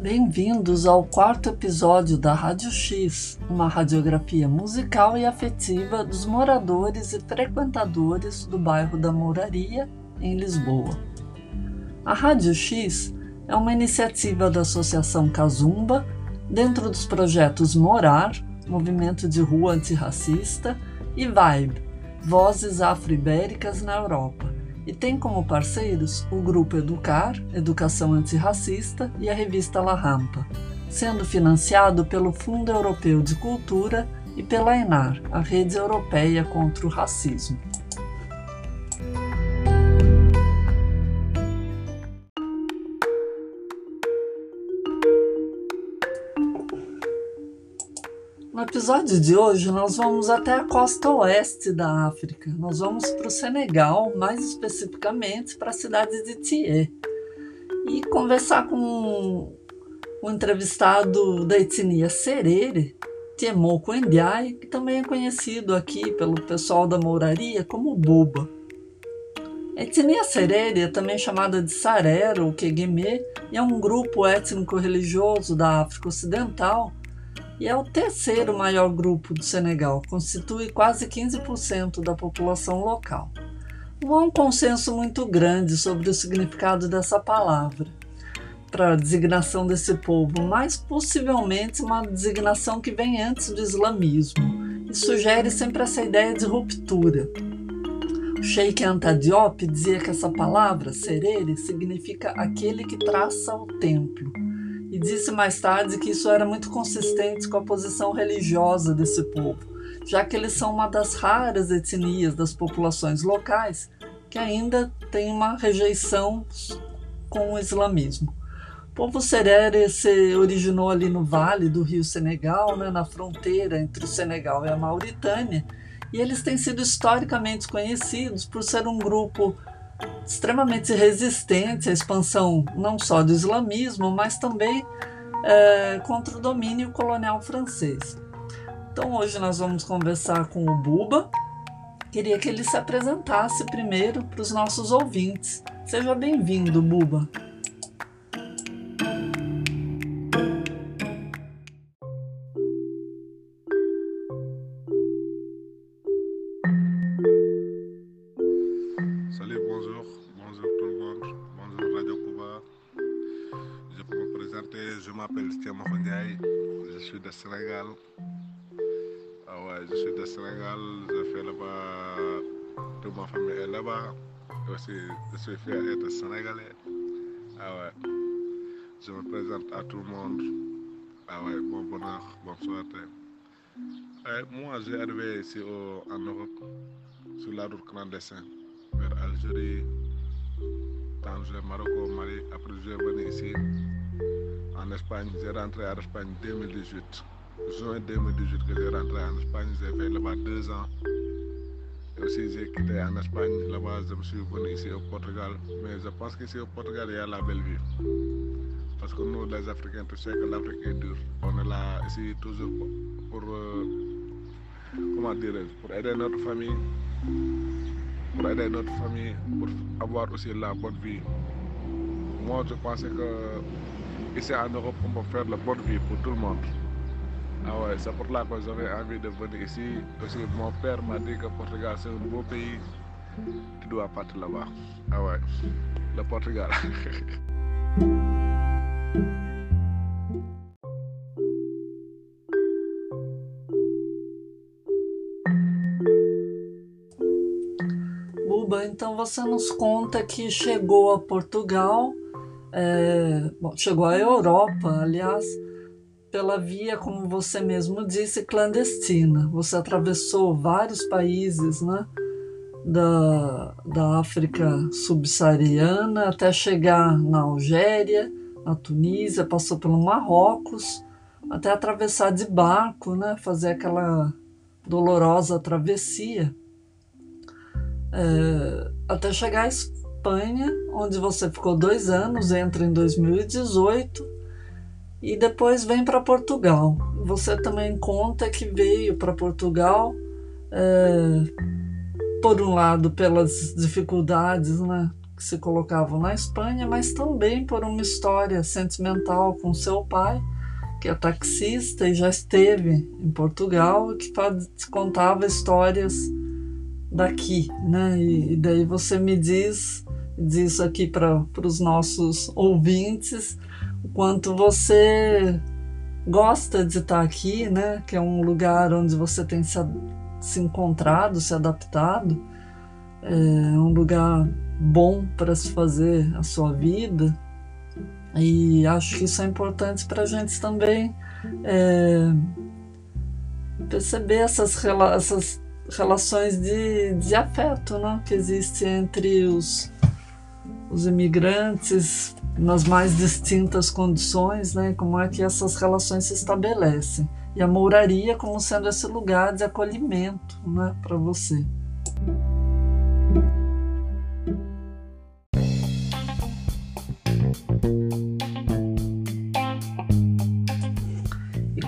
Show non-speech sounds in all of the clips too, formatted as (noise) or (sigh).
Bem-vindos ao quarto episódio da Rádio X, uma radiografia musical e afetiva dos moradores e frequentadores do bairro da Mouraria, em Lisboa. A Rádio X é uma iniciativa da Associação Casumba, dentro dos projetos Morar, Movimento de Rua Antirracista, e Vibe, Vozes Afro-Ibéricas na Europa e tem como parceiros o Grupo Educar, Educação Antirracista e a revista La Rampa, sendo financiado pelo Fundo Europeu de Cultura e pela ENAR, a Rede Europeia contra o Racismo. No episódio de hoje, nós vamos até a costa oeste da África. Nós vamos para o Senegal, mais especificamente para a cidade de Thié, e conversar com um entrevistado da etnia Serere, Tiemoko Ndiaye, que também é conhecido aqui pelo pessoal da Mouraria como Buba. A etnia Serere é também chamada de Sarero ou Kegeme e é um grupo étnico-religioso da África Ocidental e é o terceiro maior grupo do Senegal, constitui quase 15% da população local. Não há um consenso muito grande sobre o significado dessa palavra para a designação desse povo, mas possivelmente uma designação que vem antes do islamismo e sugere sempre essa ideia de ruptura. O Sheikh Anta Diop dizia que essa palavra, serere, significa aquele que traça o templo e disse mais tarde que isso era muito consistente com a posição religiosa desse povo, já que eles são uma das raras etnias das populações locais que ainda tem uma rejeição com o islamismo. O povo Serere se originou ali no vale do rio Senegal, né, na fronteira entre o Senegal e a Mauritânia, e eles têm sido historicamente conhecidos por ser um grupo extremamente resistente à expansão não só do islamismo, mas também é, contra o domínio colonial francês. Então hoje nós vamos conversar com o Buba. Queria que ele se apresentasse primeiro para os nossos ouvintes. Seja bem-vindo, Buba. Je suis fier d'être sénégalais. Ah ouais, je me présente à tout le monde. Ah ouais, bon bonheur, bonne soirée. Euh, moi, j'ai arrivé ici en Europe, sur la route clandestine, vers Algérie, Tanger, Maroc, Mali. Après, je suis venu ici en Espagne. J'ai rentré en Espagne en 2018. Juin 2018 que j'ai rentré en Espagne. J'ai fait là-bas deux ans. Aussi, j'ai quitté en Espagne. Là-bas, je me suis venu ici au Portugal. Mais je pense qu'ici au Portugal, il y a la belle vie. Parce que nous, les Africains, tu sais que l'Afrique est dure. On est là ici toujours pour, pour euh, comment dire, pour aider notre famille, pour aider notre famille, pour avoir aussi la bonne vie. Moi, je pensais que ici en Europe, on peut faire la bonne vie pour tout le monde. Ah ouais, c'est pour là que j'avais envie de venir ici. Parce que mon père m'a dit que Portugal, c'est un beau pays. Tu dois partir là-bas. Ah ouais, le Portugal. (laughs) Buba, então você nos conta que chegou a Portugal, é, bom, chegou à Europa, aliás, pela via, como você mesmo disse, clandestina. Você atravessou vários países né, da, da África subsaariana até chegar na Algéria, na Tunísia, passou pelo Marrocos, até atravessar de barco, né, fazer aquela dolorosa travessia, é, até chegar à Espanha, onde você ficou dois anos, entra em 2018 e depois vem para Portugal. Você também conta que veio para Portugal, é, por um lado, pelas dificuldades né, que se colocavam na Espanha, mas também por uma história sentimental com seu pai, que é taxista e já esteve em Portugal, que contava histórias daqui, né? E, e daí você me diz, diz aqui para os nossos ouvintes, o quanto você gosta de estar aqui, né? Que é um lugar onde você tem se, se encontrado, se adaptado, é um lugar bom para se fazer a sua vida. E acho que isso é importante para a gente também é, perceber essas, essas relações de, de afeto né, que existe entre os, os imigrantes nas mais distintas condições, né, como é que essas relações se estabelecem. E a mouraria como sendo esse lugar de acolhimento né, para você.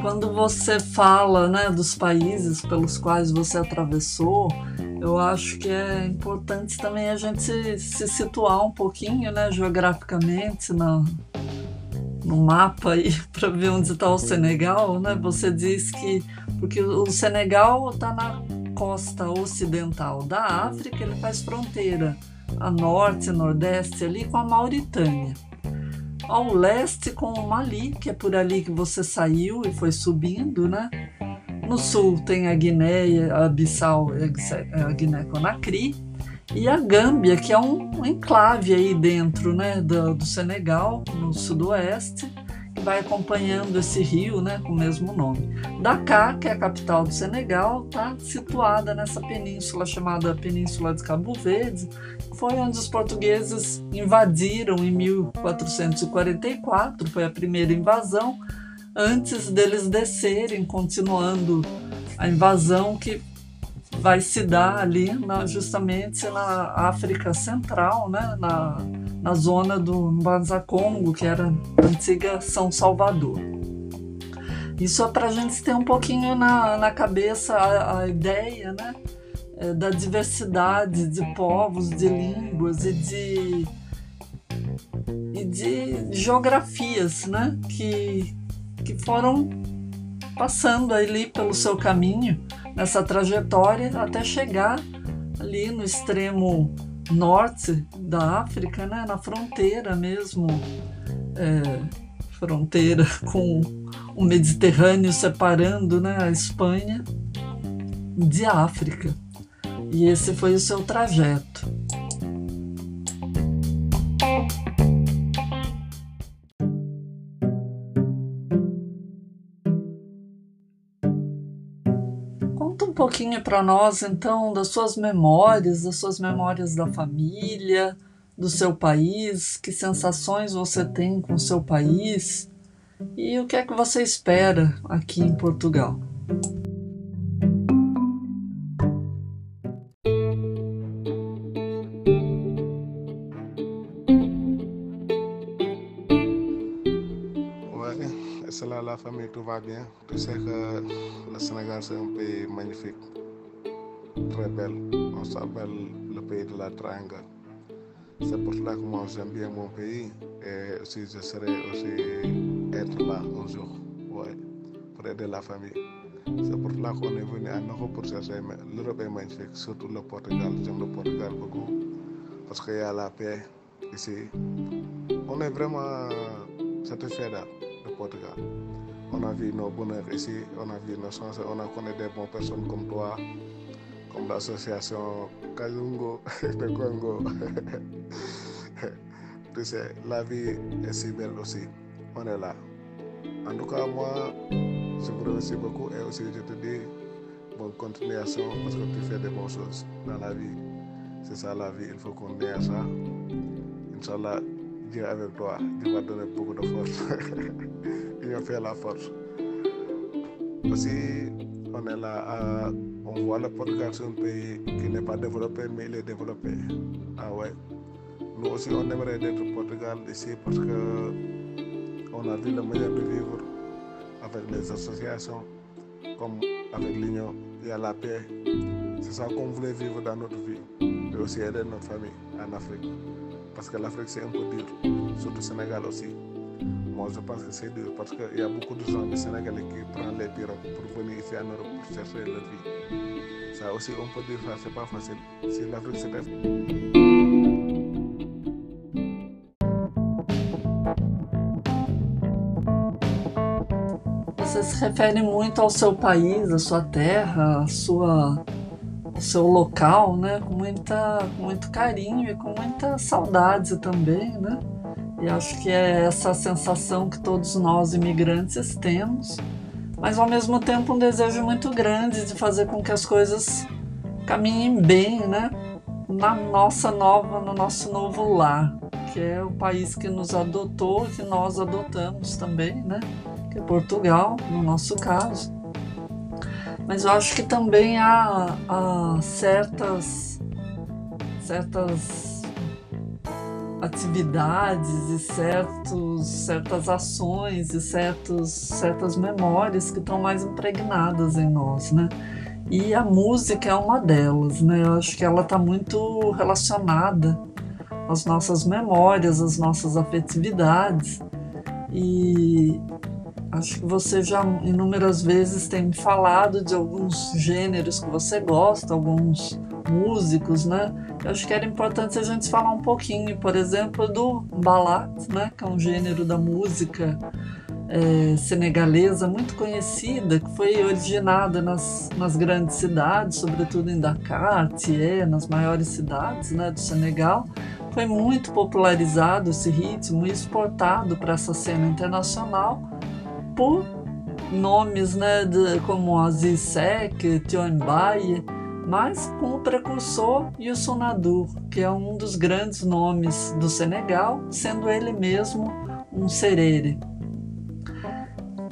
quando você fala né, dos países pelos quais você atravessou, eu acho que é importante também a gente se, se situar um pouquinho né, geograficamente na, no mapa aí (laughs) para ver onde está o Senegal. Né? Você diz que. Porque o Senegal está na costa ocidental da África, ele faz fronteira a norte, nordeste ali com a Mauritânia ao leste com o Mali, que é por ali que você saiu e foi subindo, né? No sul tem a Guiné, a Bissau, a Guiné-Conakry e a Gâmbia, que é um enclave aí dentro, né, do, do Senegal, no sudoeste vai acompanhando esse rio né, com o mesmo nome. Dakar, que é a capital do Senegal, está situada nessa península chamada Península de Cabo Verde, foi onde os portugueses invadiram em 1444, foi a primeira invasão, antes deles descerem, continuando a invasão que vai se dar ali na, justamente na África Central, né, na, na zona do Mbanza Congo, que era a antiga São Salvador. Isso é para a gente ter um pouquinho na, na cabeça a, a ideia né, é, da diversidade de povos, de línguas e de, e de geografias né, que, que foram passando ali pelo seu caminho nessa trajetória até chegar ali no extremo norte da África, né, na fronteira mesmo, é, fronteira (laughs) com o Mediterrâneo separando né, a Espanha de África. E esse foi o seu trajeto. Pouquinho para nós, então, das suas memórias, das suas memórias da família, do seu país, que sensações você tem com o seu país e o que é que você espera aqui em Portugal. Tout va bien. Tu sais que le Sénégal, c'est un pays magnifique, très belle. On s'appelle le pays de la triangle. C'est pour cela que moi, j'aime bien mon pays. Et aussi, je serais aussi être là un jour, ouais, pour aider la famille. C'est pour cela qu'on est venu en Europe pour chercher. L'Europe est magnifique, surtout le Portugal. J'aime le Portugal beaucoup parce qu'il y a la paix ici. On est vraiment satisfait de Portugal. On a vu nos bonheurs ici, on a vu nos chances, on a connu des bonnes personnes comme toi, comme l'association Kazungo (laughs) de Congo. (laughs) tu sais, la vie est si belle aussi. On est là. En tout cas, moi, je vous remercie beaucoup et aussi je te dis bonne continuation parce que tu fais des bonnes choses dans la vie. C'est ça la vie, il faut qu'on ait à ça. Inch'Allah, Dieu avec toi, Dieu va donner beaucoup de force. (laughs) Va faire la force. Aussi, on est là, on voit le Portugal, c'est un pays qui n'est pas développé, mais il est développé. Ah ouais. Nous aussi, on aimerait être au Portugal ici parce que on a vu la manière de vivre avec les associations, comme avec l'Union, il y a la paix. C'est ça qu'on voulait vivre dans notre vie, et aussi aider notre famille en Afrique. parce que l'Afrique c'est un peu dur, surtout Sénégal aussi. Moi je pense que c'est dur parce qu'il y a beaucoup de gens du Sénégalais qui prennent les pirogues pour venir ici en Europe pour chercher leur vie. Ça aussi on peut dire ça, c'est pas facile. Si l'Afrique Você se refere muito ao seu país, à sua terra, à sua, seu local, né? Com, muita, com muito carinho e com muita saudade também, né? E acho que é essa sensação que todos nós imigrantes temos, mas ao mesmo tempo um desejo muito grande de fazer com que as coisas caminhem bem, né? Na nossa nova, no nosso novo lar, que é o país que nos adotou, que nós adotamos também, né? que é Portugal, no nosso caso. Mas eu acho que também há, há certas, certas atividades e certos, certas ações e certos, certas memórias que estão mais impregnadas em nós, né? E a música é uma delas, né? Eu acho que ela está muito relacionada às nossas memórias, às nossas afetividades. E Acho que você já inúmeras vezes tem me falado de alguns gêneros que você gosta, alguns músicos, né? Eu acho que era importante a gente falar um pouquinho, por exemplo, do balat, né? Que é um gênero da música é, senegalesa muito conhecida, que foi originada nas, nas grandes cidades, sobretudo em Dakar, Thié, nas maiores cidades né, do Senegal. Foi muito popularizado esse ritmo e exportado para essa cena internacional por nomes né, de, como Aziz Sek, Tion Baye, mas com o precursor Youssou Nadu, que é um dos grandes nomes do Senegal, sendo ele mesmo um serere.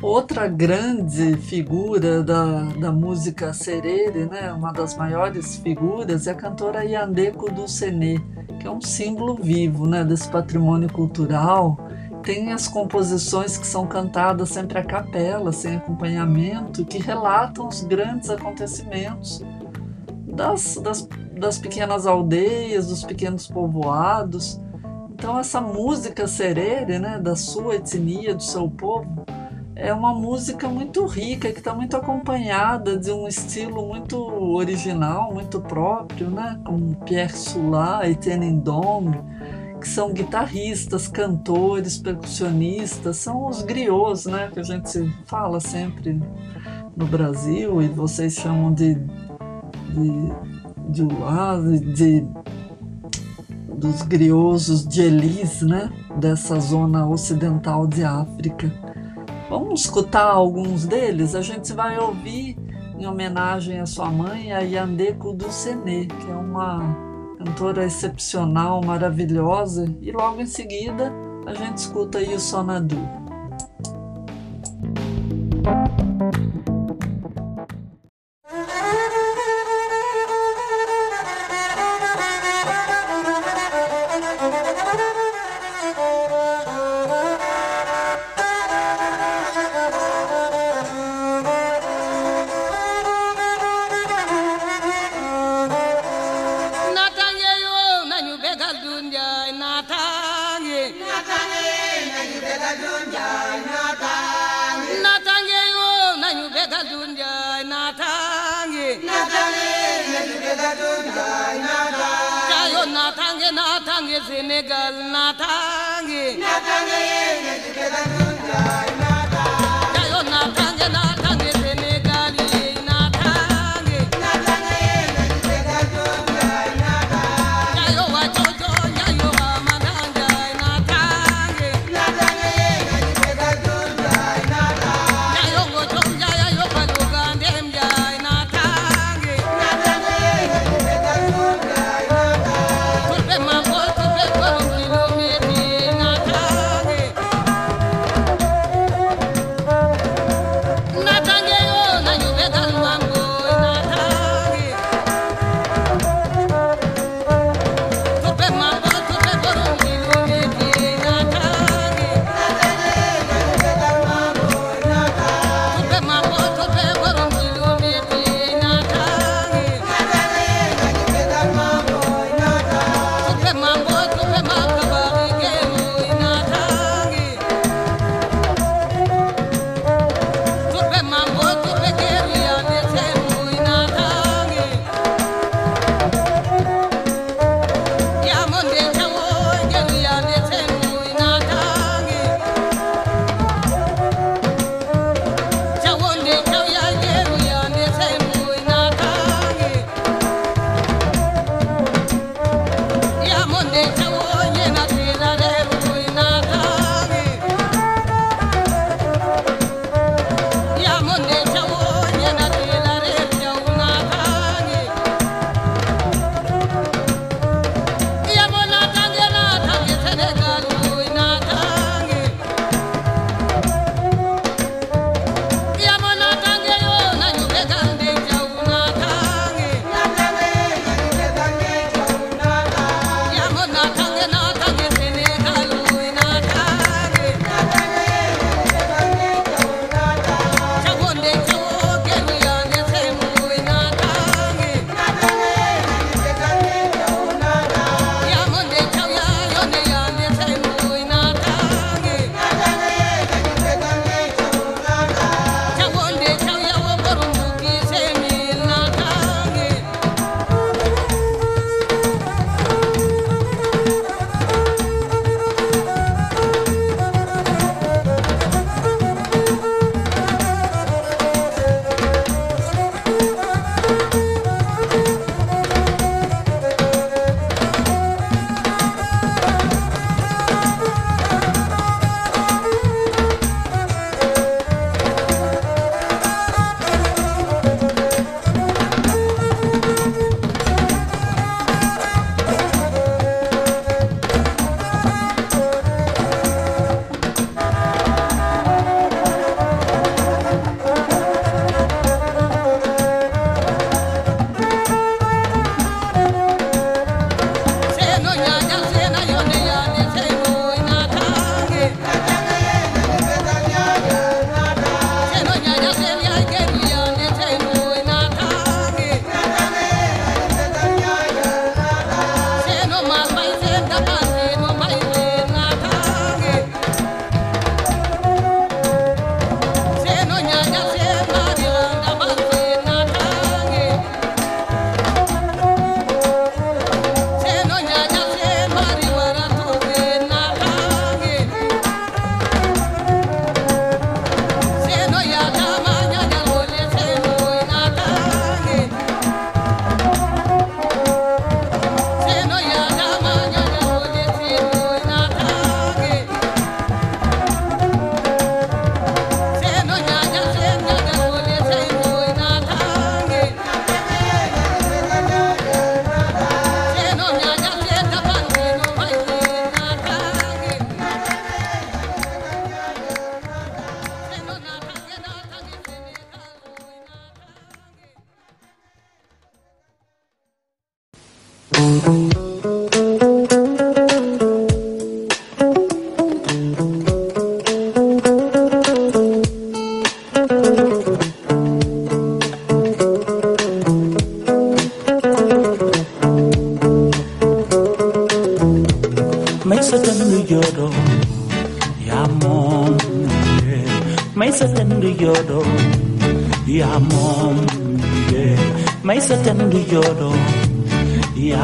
Outra grande figura da, da música serere, né, uma das maiores figuras, é a cantora Yandeko do Sené, que é um símbolo vivo né, desse patrimônio cultural tem as composições que são cantadas sempre a capela, sem acompanhamento, que relatam os grandes acontecimentos das, das, das pequenas aldeias, dos pequenos povoados. Então, essa música serere, né, da sua etnia, do seu povo, é uma música muito rica, que está muito acompanhada de um estilo muito original, muito próprio, né, como Pierre Soula, Etienne Ndong, que são guitarristas, cantores, percussionistas, são os griots, né, que a gente fala sempre no Brasil e vocês chamam de de de, de, de dos griosos de Elis, né, dessa zona ocidental de África. Vamos escutar alguns deles. A gente vai ouvir em homenagem à sua mãe a Yandeko do Sené, que é uma cantora excepcional, maravilhosa, e logo em seguida a gente escuta aí o Sonadu.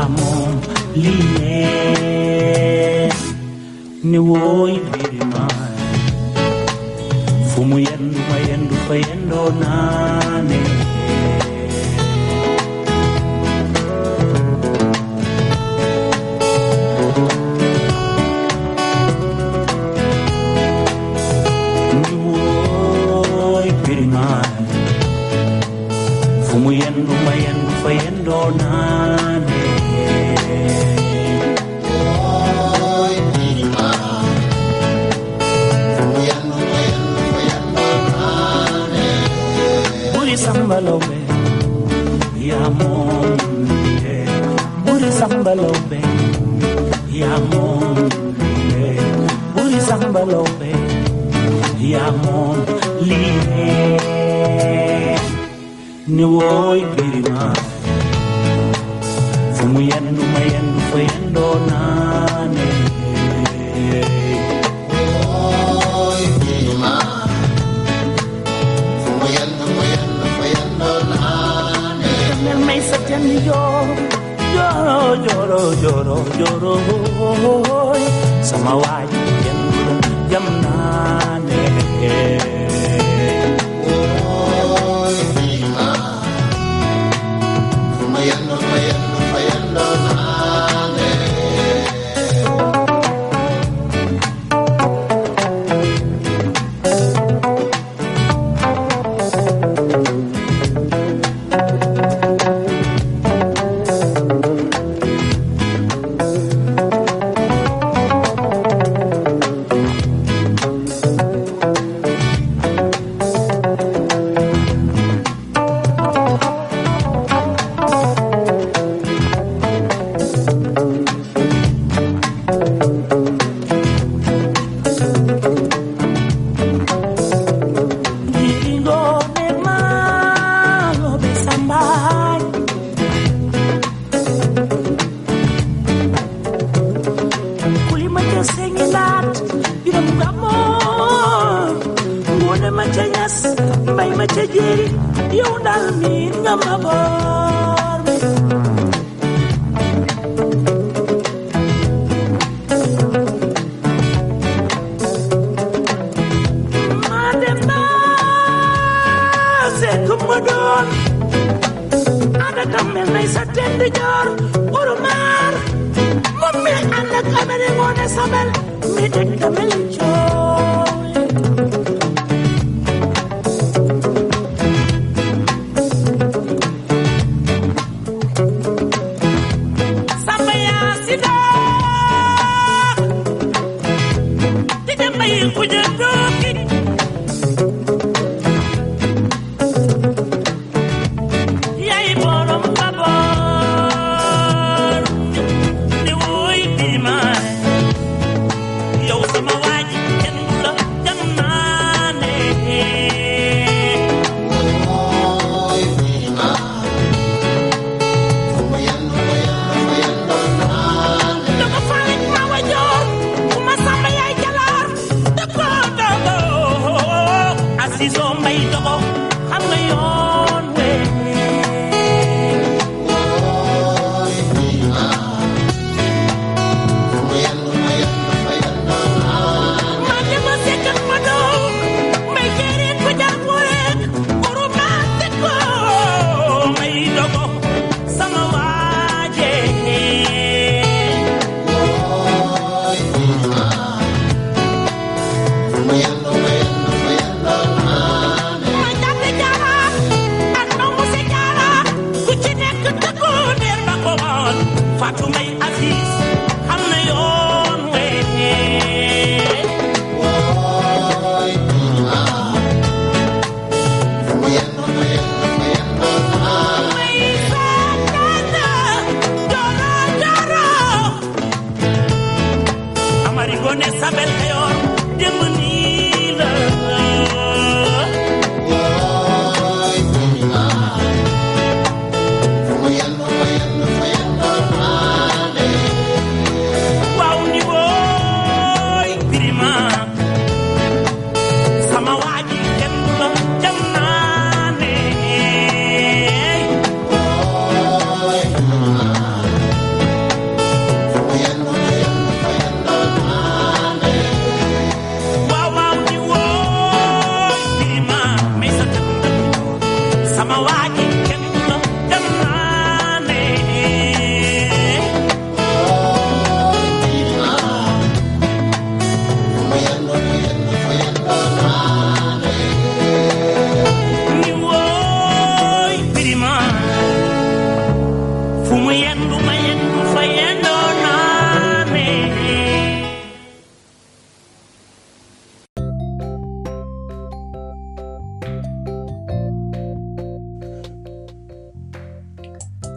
amor lié. Ni woy biri mai fumu yendu ma yendu fa yendo nane. Ni woy biri mai fumu yendu ma yendu fa yendo nane. sambalombe ya monde buri sambalombe ya monde buri sambalombe ya monde ni woy pirima. Fumu yandu mayandu fayandona y yo lloro, lloro, lloro, lloro. Samawayi yamna yamna neke. mane mace ñas mbay mace jéeri nga ma boor se ma dem naa seetu ma doon ada kam mel nay sa tend joor urumaar moom mi sabel.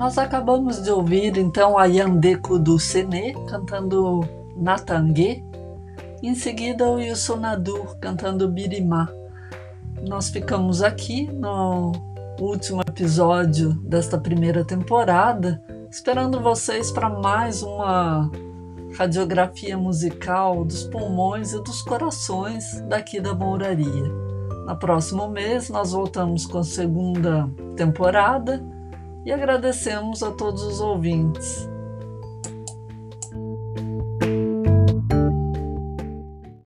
Nós acabamos de ouvir então a Yandeco do Sene cantando Natangue, em seguida o Yusunadur cantando Birimá. Nós ficamos aqui no último episódio desta primeira temporada, esperando vocês para mais uma radiografia musical dos pulmões e dos corações daqui da Mouraria. No próximo mês nós voltamos com a segunda temporada e agradecemos a todos os ouvintes.